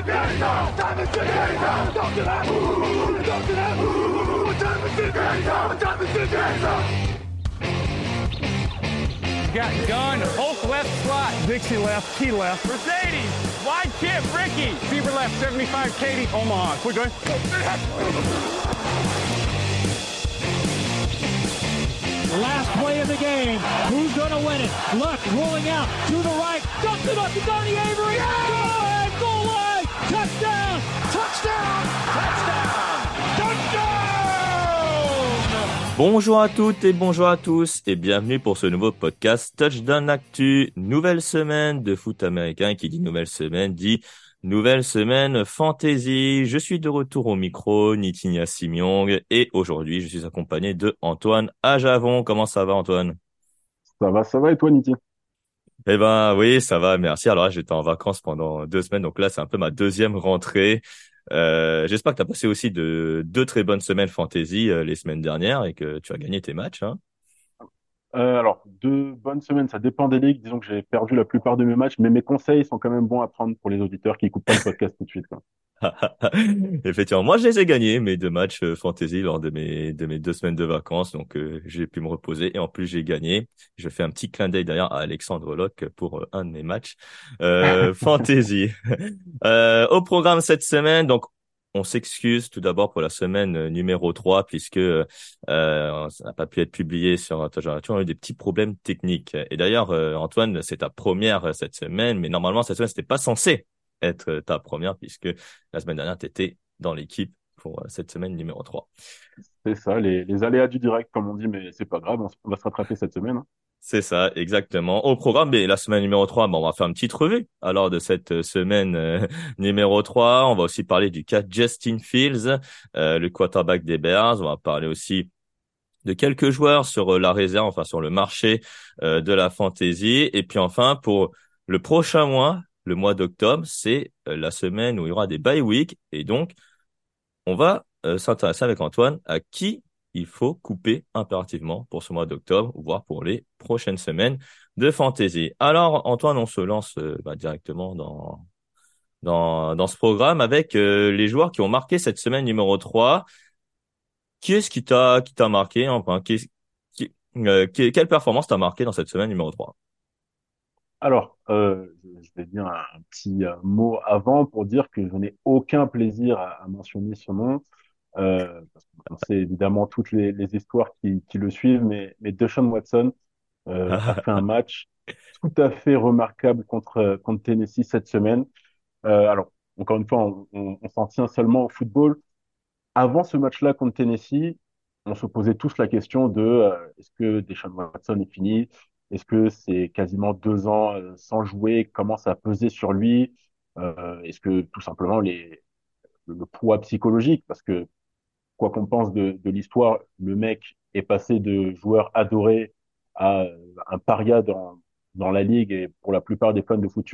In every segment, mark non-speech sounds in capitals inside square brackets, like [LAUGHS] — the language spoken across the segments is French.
What time is it now? Time is it now? Talk to that. Talk to that. What time is it now? Time is it now? Got gun, Hulk left slot, Dixie left, Key left, Mercedes, wide chip, Ricky, Fever left, 75, Katie, Omaha. Quick going. Last play of the game. Who's going to win it? Luck rolling out to the right. Dumps it up to Donnie Avery. Good! Touchdown! Touchdown! Touchdown! Bonjour à toutes et bonjour à tous et bienvenue pour ce nouveau podcast Touchdown Actu. Nouvelle semaine de foot américain qui dit nouvelle semaine dit nouvelle semaine fantasy. Je suis de retour au micro, Nitinia Simiong et aujourd'hui je suis accompagné de Antoine Ajavon. Comment ça va Antoine? Ça va, ça va et toi Niti? Eh ben oui, ça va, merci. Alors là j'étais en vacances pendant deux semaines donc là c'est un peu ma deuxième rentrée. Euh, J'espère que tu as passé aussi de deux très bonnes semaines fantasy euh, les semaines dernières et que tu as gagné tes matchs. Hein euh, Alors, deux bonnes semaines, ça dépend des ligues. Disons que j'ai perdu la plupart de mes matchs, mais mes conseils sont quand même bons à prendre pour les auditeurs qui écoutent pas le podcast tout de suite. Quoi. [LAUGHS] Effectivement, moi je les ai gagnés mes deux matchs euh, fantasy lors de mes de mes deux semaines de vacances, donc euh, j'ai pu me reposer et en plus j'ai gagné. Je fais un petit clin d'œil d'ailleurs à Alexandre Locke pour euh, un de mes matchs euh, [LAUGHS] fantasy. au programme cette semaine, donc on s'excuse tout d'abord pour la semaine numéro 3 puisque euh, ça n'a pas pu être publié sur Touchdown. On a eu des petits problèmes techniques. Et d'ailleurs, Antoine, c'est ta première cette semaine, mais normalement cette semaine c'était pas censé être ta première puisque la semaine dernière, tu étais dans l'équipe pour cette semaine numéro 3. C'est ça, les, les, aléas du direct, comme on dit, mais c'est pas grave, on va se rattraper cette semaine. C'est ça, exactement. Au programme, mais la semaine numéro 3, bon, on va faire une petite revue alors de cette semaine euh, [LAUGHS] numéro 3. On va aussi parler du cas Justin Fields, euh, le quarterback des Bears. On va parler aussi de quelques joueurs sur la réserve, enfin sur le marché euh, de la fantasy. Et puis enfin, pour le prochain mois, le mois d'octobre, c'est la semaine où il y aura des bye week et donc on va euh, s'intéresser avec Antoine à qui il faut couper impérativement pour ce mois d'octobre, voire pour les prochaines semaines de fantasy. Alors Antoine, on se lance euh, bah, directement dans dans dans ce programme avec euh, les joueurs qui ont marqué cette semaine numéro 3. Qui est-ce qui t'a qui t'a marqué enfin qui, qui, quelle performance t'a marqué dans cette semaine numéro 3 alors, euh, je vais dire un, petit euh, mot avant pour dire que je n'ai aucun plaisir à, à mentionner ce nom. Euh, sait évidemment toutes les, les histoires qui, qui, le suivent, mais, mais Deshaun Watson euh, a fait un match tout à fait remarquable contre, contre Tennessee cette semaine. Euh, alors, encore une fois, on, on, on s'en tient seulement au football. Avant ce match-là contre Tennessee, on se posait tous la question de euh, est-ce que Deshaun Watson est fini? Est-ce que c'est quasiment deux ans euh, sans jouer? Commence à peser sur lui? Euh, Est-ce que tout simplement les, le poids psychologique, parce que quoi qu'on pense de, l'histoire, le mec est passé de joueur adoré à un paria dans, la ligue et pour la plupart des fans de foot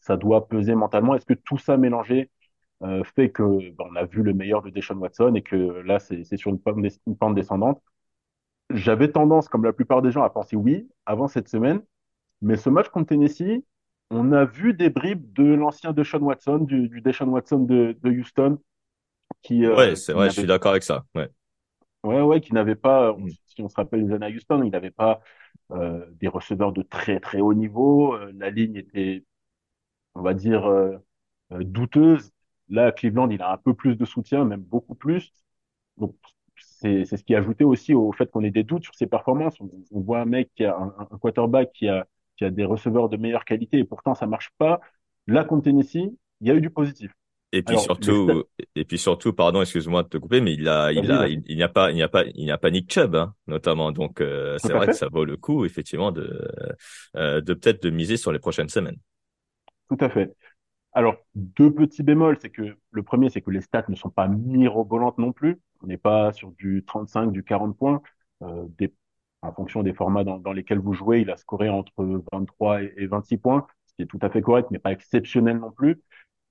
ça doit peser mentalement. Est-ce que tout ça mélangé euh, fait que ben, on a vu le meilleur de Deshaun Watson et que là c'est sur une pente, descendante? J'avais tendance, comme la plupart des gens, à penser oui avant cette semaine. Mais ce match contre Tennessee, on a vu des bribes de l'ancien Deshaun Watson, du, Deshaun Watson de Houston. Qui, euh, ouais, c'est, ouais, je suis d'accord avec ça. Ouais, ouais, ouais qui n'avait pas, mm. si on se rappelle les années à Houston, il n'avait pas euh, des receveurs de très très haut niveau. Euh, la ligne était, on va dire, euh, douteuse. Là, à Cleveland, il a un peu plus de soutien, même beaucoup plus. Donc, c'est ce qui a ajouté aussi au fait qu'on ait des doutes sur ses performances. On, voit un mec qui a un, un, quarterback qui a, qui a des receveurs de meilleure qualité et pourtant ça marche pas. Là, contre Tennessee, il y a eu du positif. Et puis surtout, et puis surtout, pardon, excuse-moi de te couper, mais il a, il a, il, n'y a pas, il n'y a pas, il n'y a pas Nick Chubb, hein, notamment. Donc, euh, c'est vrai que ça vaut le coup, effectivement, de, euh, de peut-être de miser sur les prochaines semaines. Tout à fait. Alors, deux petits bémols, c'est que le premier, c'est que les stats ne sont pas mirobolantes non plus. On n'est pas sur du 35, du 40 points. Euh, des, en fonction des formats dans, dans, lesquels vous jouez, il a scoré entre 23 et 26 points, ce qui est tout à fait correct, mais pas exceptionnel non plus.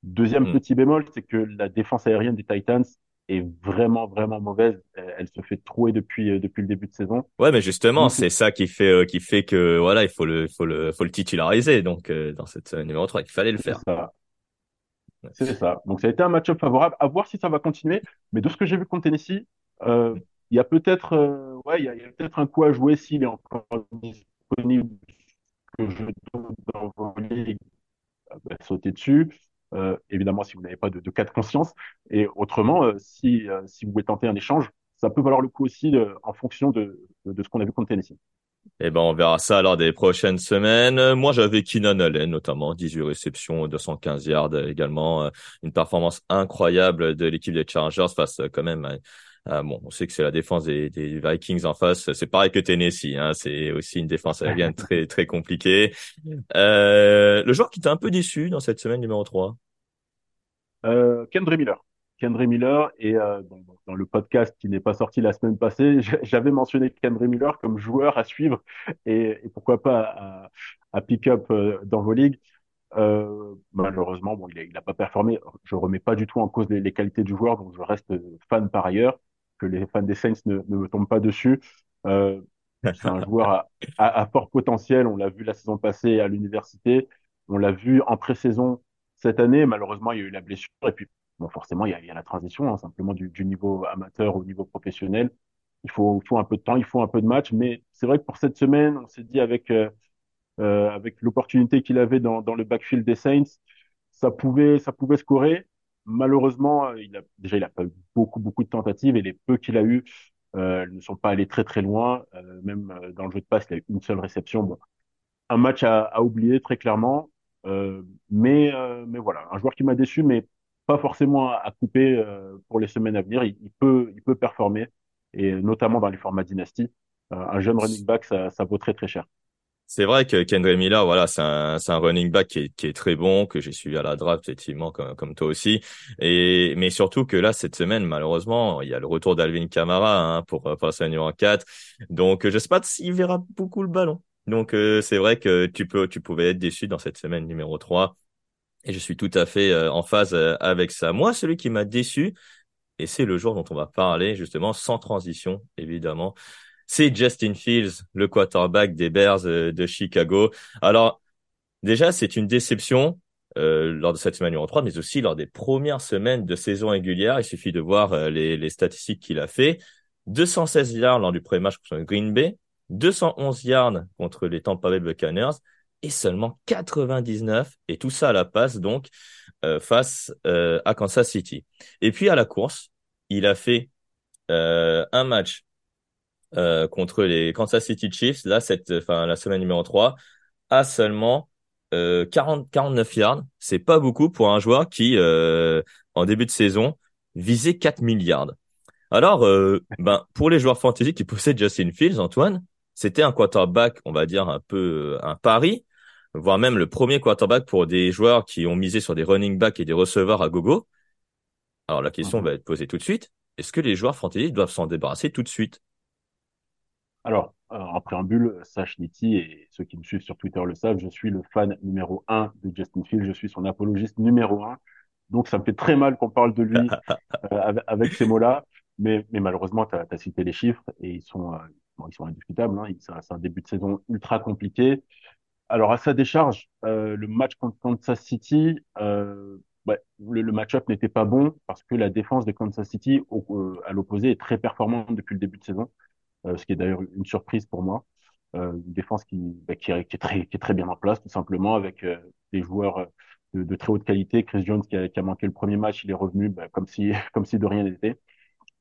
Deuxième mm. petit bémol, c'est que la défense aérienne des Titans est vraiment vraiment mauvaise. Elle se fait trouer depuis euh, depuis le début de saison. Ouais, mais justement, c'est ça qui fait euh, qui fait que voilà, il faut le faut le faut le titulariser donc euh, dans cette numéro 3, il fallait le faire. C'est ça. Donc ça a été un match-up favorable. À voir si ça va continuer. Mais de ce que j'ai vu contre Tennessee, euh, il y a peut-être ouais, il y a, peut-être un coup à jouer s'il est encore disponible que je dans vos ligues, bah, sauter dessus. Euh, évidemment, si vous n'avez pas de, de, cas de conscience. Et autrement, euh, si, euh, si vous voulez tenter un échange, ça peut valoir le coup aussi en fonction de, de, ce qu'on a vu contre Tennessee. Eh ben, on verra ça lors des prochaines semaines. Moi, j'avais Keenan Allen, notamment 18 réceptions, 215 yards également. Une performance incroyable de l'équipe des Chargers face quand même à, bon, on sait que c'est la défense des, des, Vikings en face. C'est pareil que Tennessee. Hein. C'est aussi une défense aérienne [LAUGHS] très très compliquée. Euh, le joueur qui t'a un peu déçu dans cette semaine numéro 3 euh, Kendra Miller. Kendra Miller et euh, dans le podcast qui n'est pas sorti la semaine passée, [LAUGHS] j'avais mentionné Kendra Miller comme joueur à suivre et, et pourquoi pas à, à pick-up euh, dans vos ligues. Euh, malheureusement, bon, il n'a pas performé. Je remets pas du tout en cause les, les, qualités du joueur, donc je reste fan par ailleurs. Que les fans des Saints ne, me tombent pas dessus. Euh, c'est un joueur à, fort potentiel. On l'a vu la saison passée à l'université. On l'a vu en pré-saison cette année, malheureusement, il y a eu la blessure et puis bon, forcément, il y a, la transition, hein, simplement du, niveau amateur au niveau professionnel. Il faut, il faut un peu de temps, il faut un peu de match, mais c'est vrai que pour cette semaine, on s'est dit avec euh, euh, avec l'opportunité qu'il avait dans, dans le backfield des Saints, ça pouvait ça pouvait scorer. Malheureusement, euh, il a déjà il a pas eu beaucoup beaucoup de tentatives et les peu qu'il a eu euh, ne sont pas allés très très loin. Euh, même euh, dans le jeu de passe, il a eu une seule réception. Bon, un match à, oublier très clairement. Mais, mais voilà, un joueur qui m'a déçu, mais pas forcément à, couper pour les semaines à venir. Il, il, peut, il peut performer, et notamment dans les formats dynastie. un jeune running back, ça, ça vaut très très cher. C'est vrai que Kendra Miller, voilà, c'est un, un running back qui est, qui est très bon, que j'ai suivi à la draft, effectivement, comme, comme toi aussi. Et, mais surtout que là, cette semaine, malheureusement, il y a le retour d'Alvin Kamara, hein, pour passer à numéro 4. Donc, je sais pas s'il verra beaucoup le ballon. Donc euh, c'est vrai que tu peux, tu pouvais être déçu dans cette semaine numéro 3. Et je suis tout à fait euh, en phase euh, avec ça. Moi, celui qui m'a déçu, et c'est le jour dont on va parler justement, sans transition évidemment, c'est Justin Fields, le quarterback des Bears de Chicago. Alors déjà, c'est une déception euh, lors de cette semaine numéro 3, mais aussi lors des premières semaines de saison régulière. Il suffit de voir les, les statistiques qu'il a fait. 216 yards lors du premier match contre Green Bay, 211 yards contre les Tampa Bay Buccaneers et seulement 99 et tout ça à la passe donc euh, face euh, à Kansas City. Et puis à la course, il a fait euh, un match euh, contre les Kansas City Chiefs là cette enfin la semaine numéro 3 à seulement 40 49 yards, c'est pas beaucoup pour un joueur qui en début de saison visait 4 milliards. Alors, ben, pour les joueurs fantasy qui possèdent Justin Fields, Antoine, c'était un quarterback, on va dire un peu euh, un pari, voire même le premier quarterback pour des joueurs qui ont misé sur des running backs et des receveurs à gogo. Alors la question mhm. va être posée tout de suite. Est-ce que les joueurs fantasy doivent s'en débarrasser tout de suite? Alors, euh, en préambule, sache Niti et ceux qui me suivent sur Twitter le savent, je suis le fan numéro un de Justin Fields, je suis son apologiste numéro un. Donc ça me fait très mal qu'on parle de lui [LAUGHS] euh, avec, ces mots-là, mais, mais malheureusement, tu as, cité les chiffres et ils sont, ils sont indiscutables. Hein. C'est un début de saison ultra compliqué. Alors à sa décharge, euh, le match contre Kansas City, euh, ouais, le, le match-up n'était pas bon parce que la défense de Kansas City, au, euh, à l'opposé, est très performante depuis le début de saison, euh, ce qui est d'ailleurs une surprise pour moi. Euh, une défense qui, bah, qui, est, qui, est très, qui est très bien en place, tout simplement, avec des joueurs de, de, très haute qualité. Chris Jones qui a, qui a, manqué le premier match, il est revenu bah, comme si [LAUGHS] comme si de rien n'était.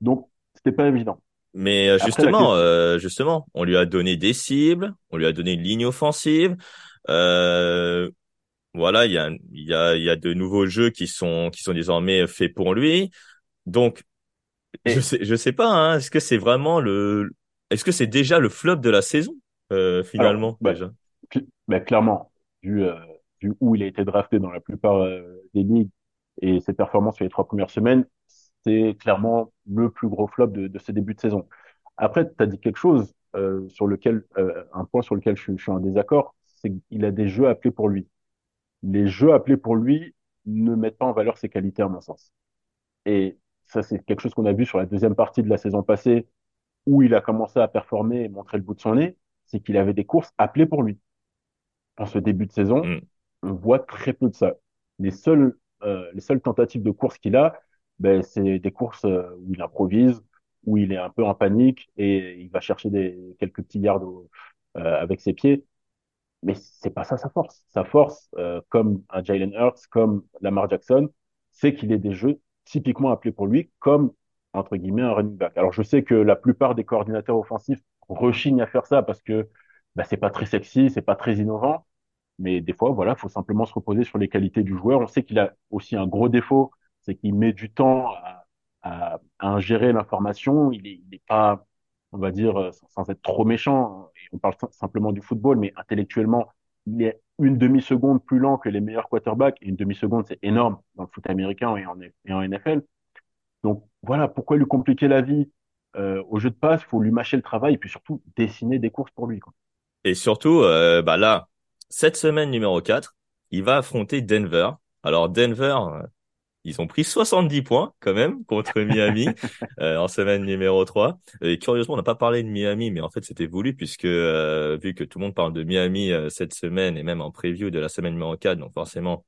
Donc c'était pas évident. Mais euh, justement, euh, justement, on lui a donné des cibles, on lui a donné une ligne offensive. Euh, voilà, il y a, il y a, il y a de nouveaux jeux qui sont, qui sont désormais faits pour lui. Donc, je sais, je sais pas. Hein, est-ce que c'est vraiment le, est-ce que c'est déjà le flop de la saison euh, finalement bah, déjà? bah, clairement, vu, euh, vu où il a été drafté dans la plupart euh, des ligues et ses performances sur les trois premières semaines, c'est clairement le plus gros flop de, de ce début de saison. Après, tu as dit quelque chose euh, sur lequel, euh, un point sur lequel je, je suis en désaccord, c'est qu'il a des jeux appelés pour lui. Les jeux appelés pour lui ne mettent pas en valeur ses qualités, à mon sens. Et ça, c'est quelque chose qu'on a vu sur la deuxième partie de la saison passée, où il a commencé à performer et montrer le bout de son nez, c'est qu'il avait des courses appelées pour lui. En ce début de saison, Mm. on voit très peu de ça. Les seules, euh, les seules tentatives de course qu'il a, ben, c'est des courses euh, où il improvise, où il est un peu en panique et il va chercher des, quelques petits yards au- euh, avec ses pieds. Mais c'est pas ça sa force. Sa force, euh, comme un Jalen Hurts, comme Lamar Jackson, c'est qu'il ait des jeux typiquement appelés pour lui, comme entre guillemets un running back. Alors je sais que la plupart des coordinateurs offensifs rechignent à faire ça parce que bah, c'est pas très sexy, c'est pas très innovant. Mais des fois, voilà, faut simplement se reposer sur les qualités du joueur. On sait qu'il a aussi un gros défaut, c'est qu'il met du temps à, à, à ingérer l'information. Il est, il est pas, on va dire, euh, sans, être trop méchant, et on parle sim- simplement du football, mais intellectuellement, il est une demi-seconde plus lent que les meilleurs quarterbacks. Et une demi-seconde, c'est énorme dans le foot américain et en, et en NFL. Donc voilà, pourquoi lui compliquer la vie euh, au jeu de passe, faut lui mâcher le travail et puis surtout dessiner des courses pour lui. Quoi. Et surtout, euh, bah là, cette semaine numéro 4, il va affronter Denver. Alors Denver, euh, ils ont pris 70 points quand même contre Miami [LAUGHS] euh, en semaine numéro 3. Et curieusement, on n'a pas parlé de Miami, mais en fait c'était voulu puisque euh, vu que tout le monde parle de Miami euh, cette semaine et même en preview de la semaine numéro 4, donc forcément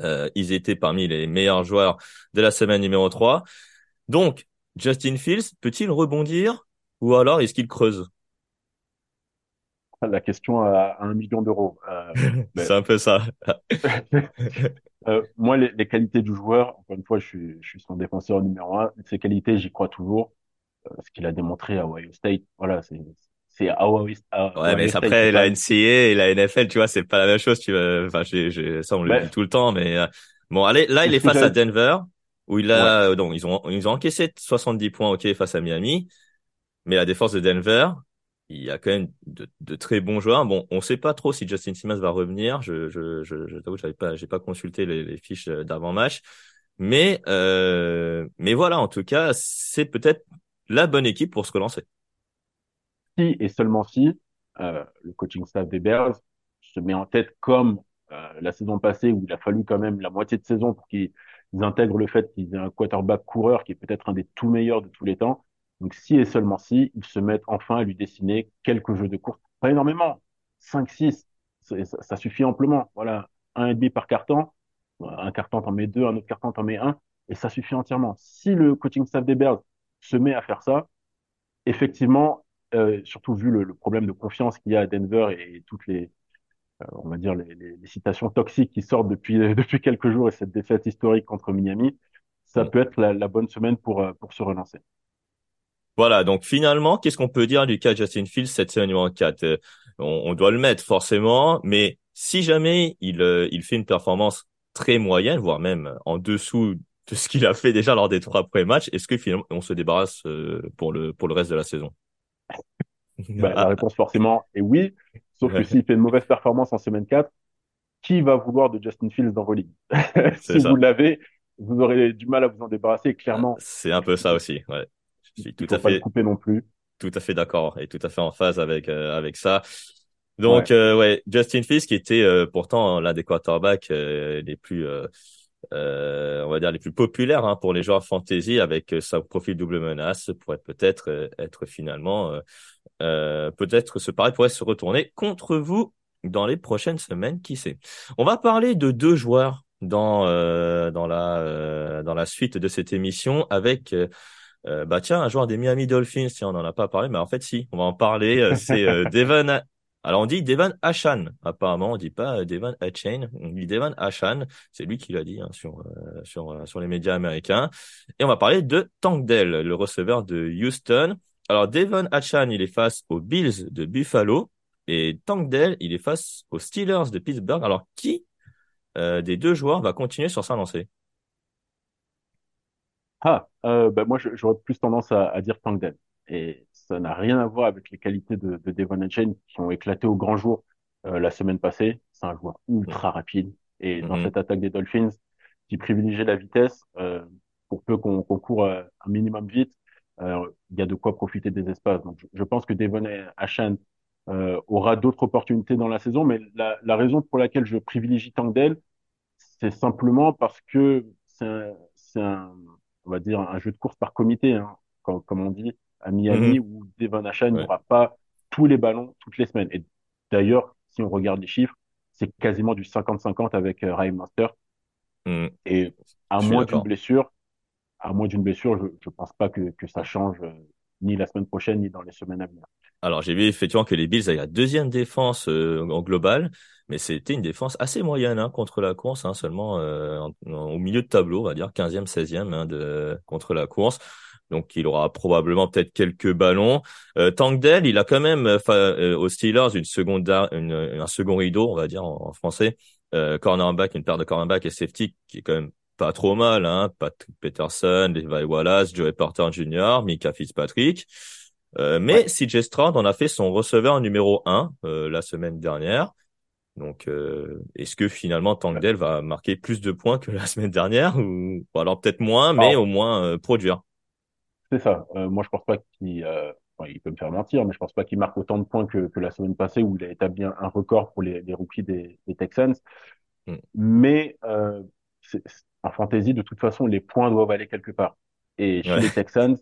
euh, ils étaient parmi les meilleurs joueurs de la semaine numéro 3. Donc, Justin Fields peut-il rebondir ou alors est-ce qu'il creuse? La question à, à un million d'euros. Euh, [LAUGHS] mais- C'est un peu ça. [LAUGHS] euh, moi, les, les qualités du joueur, encore une fois, je suis, je suis son défenseur numéro un. Ses qualités, j'y crois toujours. Euh, ce qu'il a démontré à Ohio State, voilà, c'est c'est à Ohio, à Ouais, mais State, après la NCAA et la NFL, tu vois, c'est pas la même chose. Tu vois, enfin, j'ai, j'ai, ça on le Ouais. dit tout le temps, mais bon, allez, là il est face à Denver où il a, euh, donc ils ont, ils ont encaissé 70 points, ok, face à Miami, mais la défense de Denver, il y a quand même de, de très bons joueurs. Bon, on sait pas trop si Justin Simmons va revenir. Je, je, je, je t'avoue, j'avais pas, j'ai pas consulté les, les fiches d'avant match, mais, euh, mais voilà, en tout cas, c'est peut-être la bonne équipe pour se relancer. si et seulement si euh, le coaching staff des Bears se met en tête comme euh, la saison passée où il a fallu quand même la moitié de saison pour qu'ils ils intègrent le fait qu'ils aient un quarterback coureur qui est peut-être un des tout meilleurs de tous les temps. Donc si et seulement si ils se mettent enfin à lui dessiner quelques jeux de course, pas énormément, 5 6, ça, suffit amplement. Voilà, un et demi par carton, un carton t'en mets deux, un autre carton t'en mets un et ça suffit entièrement. Si le coaching staff des Bears se met à faire ça, effectivement, euh, surtout vu le, le problème de confiance qu'il y a à Denver et, toutes les, on va dire les, les, les citations toxiques qui sortent depuis [LAUGHS] depuis quelques jours et cette défaite historique contre Miami, ça Mm. peut être la, la bonne semaine pour euh, pour se relancer. Voilà, donc finalement, qu'est-ce qu'on peut dire du cas Justin Fields cette semaine numéro 4 Euh, on, on doit le mettre forcément, mais si jamais il, euh, il fait une performance très moyenne, voire même en dessous de ce qu'il a fait déjà lors des trois premiers matchs, est-ce que finalement on se débarrasse euh, pour le pour le reste de la saison? Bah, la réponse forcément est oui, sauf que Ouais. s'il fait une mauvaise performance en semaine 4, qui va vouloir de Justin Fields dans vos ligues? [LAUGHS] Si ça. vous l'avez, vous aurez du mal à vous en débarrasser. Clairement, C'est un peu ça aussi. Ouais. Je suis tout à fait non plus. tout à fait d'accord et tout à fait en phase avec euh, avec ça. Donc euh, ouais, Justin Fields qui était euh, pourtant l'un des quarterbacks euh, les plus euh, euh, on va dire les plus populaires hein, pour les joueurs fantasy avec euh, sa profil double menace pourrait peut-être euh, être finalement euh, peut-être ce pari pourrait se retourner contre vous dans les prochaines semaines, qui sait. On va parler de deux joueurs dans euh, dans la euh, dans la suite de cette émission avec euh, euh, bah tiens, un joueur des Miami Dolphins, tiens, on n'en a pas parlé, mais en fait si, on va en parler. euh, c'est euh, [LAUGHS] Devon. Alors on dit Devon Achan, apparemment, on dit pas Devon Achain, on dit Devon Achan. C'est lui qui l'a dit hein, sur euh, sur euh, sur les médias américains. Et on va parler de Tank Dell, le receveur de Houston. Alors, Devon Achan, il est face aux Bills de Buffalo et Tank Dell, il est face aux Steelers de Pittsburgh. Alors, qui euh, des deux joueurs va continuer sur sa lancée Ah, euh, bah moi, j'aurais plus tendance à, à dire Tank Dell. Et ça n'a rien à voir avec les qualités de, de Devon Achane qui ont éclaté au grand jour euh, la semaine passée. C'est un joueur ultra rapide. Et dans Mhm. cette attaque des Dolphins, qui privilégie la vitesse, euh, pour peu qu'on court un minimum vite, il y a de quoi profiter des espaces. Donc, je, pense que Devon Achane euh, aura d'autres opportunités dans la saison, mais la, la raison pour laquelle je privilégie Tank Dell, c'est simplement parce que c'est un, on va dire, un jeu de course par comité, hein, comme, comme on dit, à Miami, Mhm. où Devon Achane Ouais. n'aura pas tous les ballons toutes les semaines. Et d'ailleurs, si on regarde les chiffres, c'est quasiment du 50-50 avec euh, Raheem Mostert. Mhm. Et à moins d'une blessure, à moins d'une blessure, je, je pense pas que, que ça change euh, ni la semaine prochaine, ni dans les semaines à venir. Alors, j'ai vu effectivement que les Bills avaient la deuxième défense euh, en global, mais c'était une défense assez moyenne hein, contre la course, hein, seulement euh, au milieu de tableau, on va dire 15e, 16e hein, de, contre la course. Donc, il aura probablement peut-être quelques ballons. Euh, Tank Dell, il a quand même euh, euh, aux Steelers une seconde, une, un second rideau, on va dire en, en français, euh, cornerback, une paire de cornerback et safety qui est quand même pas trop mal, hein. Patrick Peterson, Levi Wallace, Joey Porter Jr., Mika Fitzpatrick. Euh, mais Ouais. CJ Stroud en a fait son receveur numéro un euh, la semaine dernière. Donc, euh, est-ce que finalement Tank Dell va marquer plus de points que la [LAUGHS] semaine dernière ou ou alors peut-être moins, mais au moins euh, produire? c'est ça. Euh, moi, je pense pas qu'il, euh, enfin, il peut me faire mentir, mais je pense pas qu'il marque autant de points que, que la semaine passée où il a établi un, un record pour les, les rookies des, des Texans. Mm. Mais euh, en fantasy, de toute façon, les points doivent aller quelque part. Et chez Ouais. les Texans,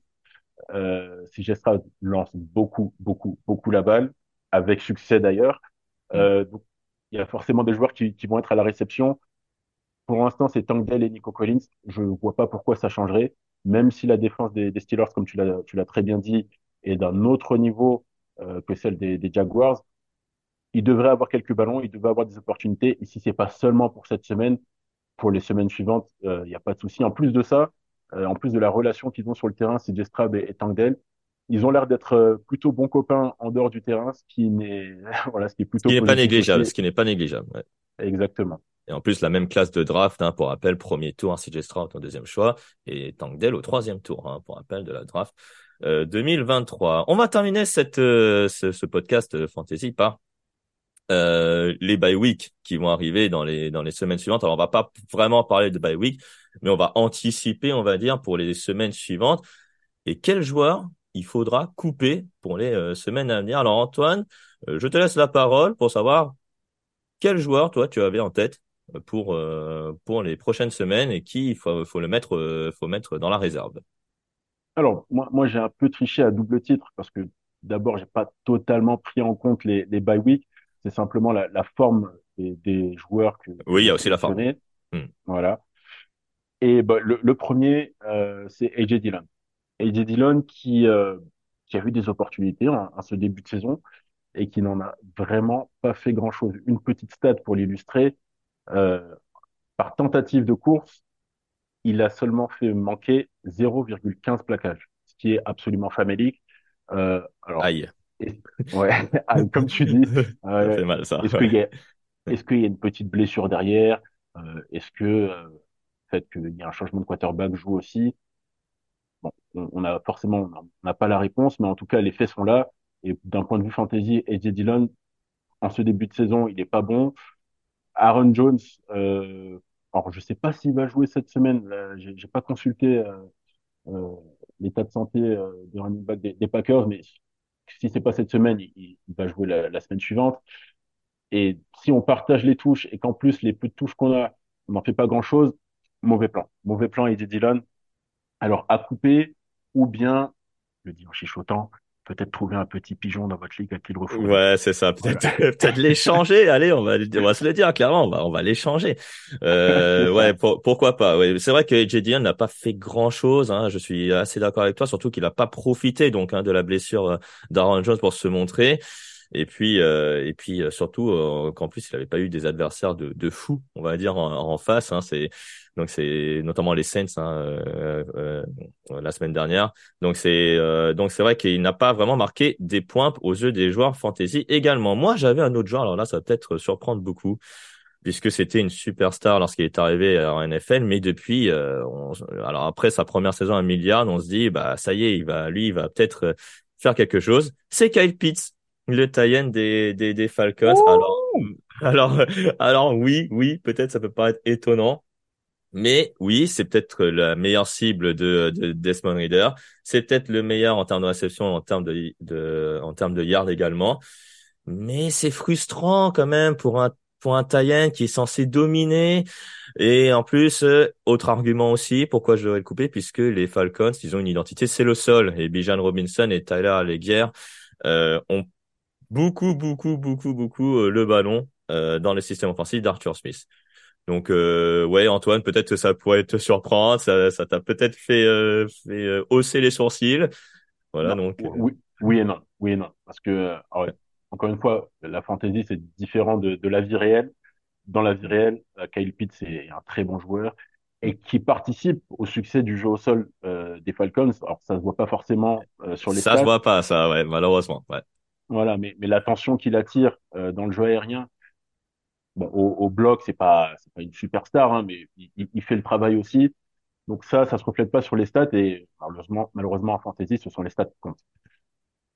euh, CJ Stroud lance beaucoup, beaucoup, beaucoup la balle, avec succès d'ailleurs. Mm. Euh, donc, il y a forcément des joueurs qui, qui vont être à la réception. Pour l'instant, c'est Tank Dell et Nico Collins. Je vois pas pourquoi ça changerait, même si la défense des, des Steelers, comme tu l'as, tu l'as très bien dit, est d'un autre niveau euh, que celle des, des Jaguars. Il devrait avoir quelques ballons, il devrait avoir des opportunités. Et si c'est pas seulement pour cette semaine, pour les semaines suivantes, il n'y a pas de souci. En plus de ça, euh, en plus de la relation qu'ils ont sur le terrain, CJ Stroud et, et Tank Dell, ils ont l'air d'être euh, plutôt bons copains en dehors du terrain, ce qui n'est [LAUGHS] voilà, ce qui est Ce plutôt qui n'est pas négligeable, ce qui n'est pas négligeable. ouais. Exactement. Et en plus, la même classe de draft, hein, pour rappel, premier tour, hein, CJ Stroud au deuxième choix et Tank Dell au troisième tour, hein, pour rappel de la draft euh, 2023. On va terminer cette, euh, ce, ce podcast euh, fantasy par euh, les bye week qui vont arriver dans les dans les semaines suivantes. Alors on va pas vraiment parler de bye week, mais on va anticiper, on va dire, pour les semaines suivantes. Et quel joueur il faudra couper pour les euh, semaines à venir? Alors Antoine, euh, je te laisse la parole pour savoir quel joueur toi tu avais en tête pour euh, pour les prochaines semaines et qui il faut faut le mettre faut mettre dans la réserve. Alors, moi, moi j'ai un peu triché à double titre parce que d'abord, j'ai pas totalement pris en compte les, les bye week. C'est simplement la, la forme des, des joueurs que, Oui, il y a aussi la forme. Hmm. Voilà. Et bah, le, le premier, euh, c'est AJ Dillon. AJ Dillon qui, euh, qui a eu des opportunités en, en ce début de saison et qui n'en a vraiment pas fait grand-chose. Une petite stat pour l'illustrer. Euh, par tentative de course, il a seulement fait manquer 0,15 plaquages, ce qui est absolument famélique. Alors, Aïe, est- ouais, [LAUGHS] ah, comme tu dis, [LAUGHS] euh, mal ça. est-ce ouais. qu'il y a, qu'il y a une petite blessure derrière? Euh, est-ce que euh, le fait qu'il y a un changement de quarterback joue aussi? Bon, on, on a forcément, on n'a pas la réponse, mais en tout cas, les faits sont là. Et d'un point de vue fantasy, AJ Dillon, en ce début de saison, il est pas bon. Aaron Jones, euh, alors je sais pas s'il va jouer cette semaine. J'ai pas consulté euh, euh, l'état de santé euh, des running back des, des Packers, mais si c'est pas cette semaine, il, va jouer la, semaine suivante. Et si on partage les touches et qu'en plus les peu de touches qu'on a, on n'en fait pas grand-chose, mauvais plan. Mauvais plan, Eddie Dillon. Alors à couper ou bien, je le dis en chichotant, peut-être trouver un petit pigeon dans votre ligue à qui le refourguer. Ouais, c'est ça. Peut-être, peut-être l'échanger. Allez, on va, on va se le dire clairement. On va, on va l'échanger. Euh, [LAUGHS] ouais, pour- pourquoi pas? Ouais, c'est vrai que AJ Dillon n'a pas fait grand chose. Hein, je suis assez d'accord avec toi, surtout qu'il n'a pas profité donc hein, de la blessure euh, d'Aaron Jones pour se montrer. Et puis, et puis surtout qu'en plus, il n'avait pas eu des adversaires de, de fou, on va dire, en, en face. Hein, c'est donc c'est notamment les Saints hein, euh, euh, la semaine dernière. Donc c'est euh, donc c'est vrai qu'il n'a pas vraiment marqué des points aux yeux des joueurs fantasy également. Moi j'avais un autre joueur. Alors là ça va peut-être surprendre beaucoup puisque c'était une superstar lorsqu'il est arrivé en NFL, mais depuis, alors après sa première saison à milliard, on se dit bah ça y est, il va lui il va peut-être faire quelque chose. C'est Kyle Pitts, le tie des, des, des Falcons. alors [LAUGHS] alors alors oui oui peut-être ça peut paraître étonnant mais oui, c'est peut-être la meilleure cible de, de Desmond Reader. C'est peut-être le meilleur en termes de réception, en termes de, de en termes de yards également. Mais c'est frustrant quand même pour un pour un Tayen qui est censé dominer. Et en plus, euh, autre argument aussi, pourquoi je devrais le couper, puisque les Falcons, ils ont une identité, c'est le sol. Et Bijan Robinson et Tyler Allegier euh, ont beaucoup, beaucoup, beaucoup, beaucoup euh, le ballon euh, dans le système offensif d'Arthur Smith. Donc euh, ouais Antoine, peut-être que ça pourrait te surprendre, ça ça t'a peut-être fait, euh, fait euh, hausser les sourcils. Voilà donc. Euh. Oui, oui et non, oui et non, parce que encore une fois, la fantaisie c'est différent de, de la vie réelle. Dans la vie réelle, Kyle Pitts est un très bon joueur et qui participe au succès du jeu au sol des Falcons. Alors ça se voit pas forcément sur les. Ça se voit pas, ça, ouais, malheureusement, ouais. Voilà, mais mais l'attention qu'il attire dans le jeu aérien, Bon, au, au bloc, c'est pas, c'est pas une superstar, hein, mais il, il, fait le travail aussi. Donc ça, ça se reflète pas sur les stats et malheureusement, malheureusement en fantasy, ce sont les stats qui comptent.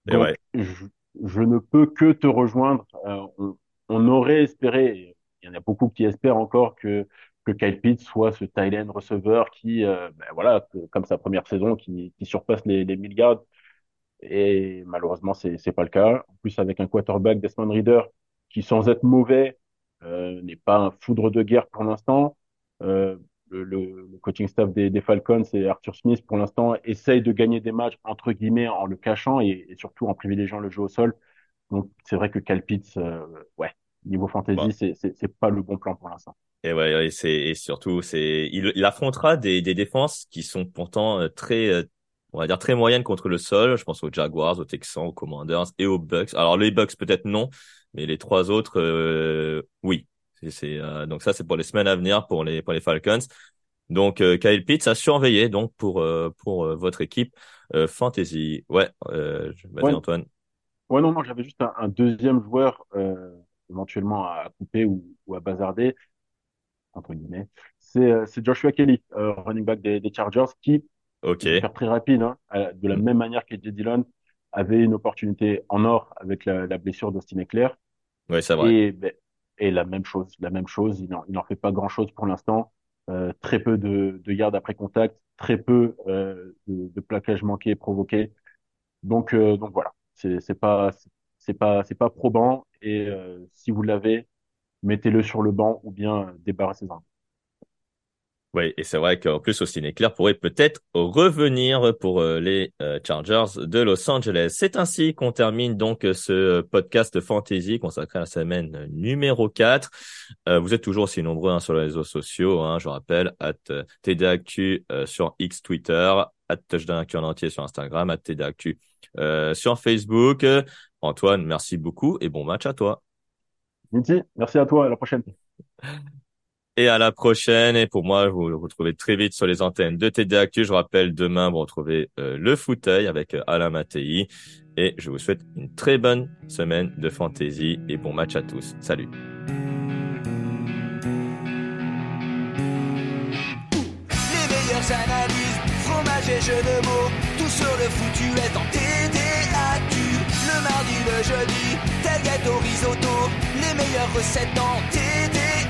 Donc, je, je, ne peux que te rejoindre. Euh, on, on, aurait espéré, il y en a beaucoup qui espèrent encore que que Kyle Pitts soit ce Thailand receveur qui, euh, ben voilà, comme sa première saison, qui, qui surpasse les, les 1000 yards. Et malheureusement, c'est c'est pas le cas. En plus, avec un quarterback Desmond Reader qui, sans être mauvais, euh, n'est pas un foudre de guerre pour l'instant. Euh, le, le, coaching staff des, des, Falcons et Arthur Smith, pour l'instant, essaye de gagner des matchs, entre guillemets, en le cachant et, et surtout en privilégiant le jeu au sol. Donc, c'est vrai que Calpitz, euh, ouais, niveau fantasy, c'est, c'est, c'est pas le bon plan pour l'instant. Et ouais, et c'est, et surtout, c'est, il, il affrontera des, des défenses qui sont pourtant très, on va dire très moyennes contre le sol. Je pense aux Jaguars, aux Texans, aux Commanders et aux Bucks. Alors, les Bucks, peut-être non, mais les trois autres, euh, oui. C'est, euh, donc ça, c'est pour les semaines à venir pour les pour les Falcons. Donc euh, Kyle Pitts a surveillé donc pour pour votre équipe fantasy. Ouais, vas-y ouais. Antoine. Ouais non non, j'avais juste un, un deuxième joueur éventuellement à couper ou, ou, à bazarder entre guillemets. C'est c'est Joshua Kelly, running back des, des Chargers, qui Ok. Faire très rapide, hein, de la mm. même manière que J. Dillon avait une opportunité en or avec la, la blessure d'Austin Eclair. Oui, c'est vrai. Et, ben, et la même chose, la même chose. Il n'en, il fait pas grand chose pour l'instant. Euh, très peu de, de yards après contact, très peu euh, de, de plaquages manqués provoqués. Donc, euh, donc voilà, c'est, c'est pas, c'est pas, c'est pas probant. Et euh, si vous l'avez, mettez-le sur le banc ou bien débarrassez-en. Oui, et c'est vrai qu'en plus, Austin Eclair pourrait peut-être revenir pour euh, les euh, Chargers de Los Angeles. C'est ainsi qu'on termine donc ce podcast fantasy consacré à la semaine numéro 4. Euh, vous êtes toujours aussi nombreux hein, sur les réseaux sociaux, hein, je rappelle, at TDActu sur X Twitter, at Touchdownactu en entier sur Instagram, at TDActu sur Facebook. Antoine, merci beaucoup et bon match à toi. merci à toi, à la prochaine et à la prochaine. Et pour moi, vous le retrouvez très vite sur les antennes de TD Actu. Je rappelle, demain, vous retrouvez euh, le fauteuil avec euh, Alain Mattei. Et je vous souhaite une très bonne semaine de fantasy et bon match à tous. Salut. Les meilleures analyses, fromage et jeux de mots, tout sur le foutu est en TDAQ. Le mardi, le jeudi, tel gâteau risotto, les meilleures recettes en TDAQ.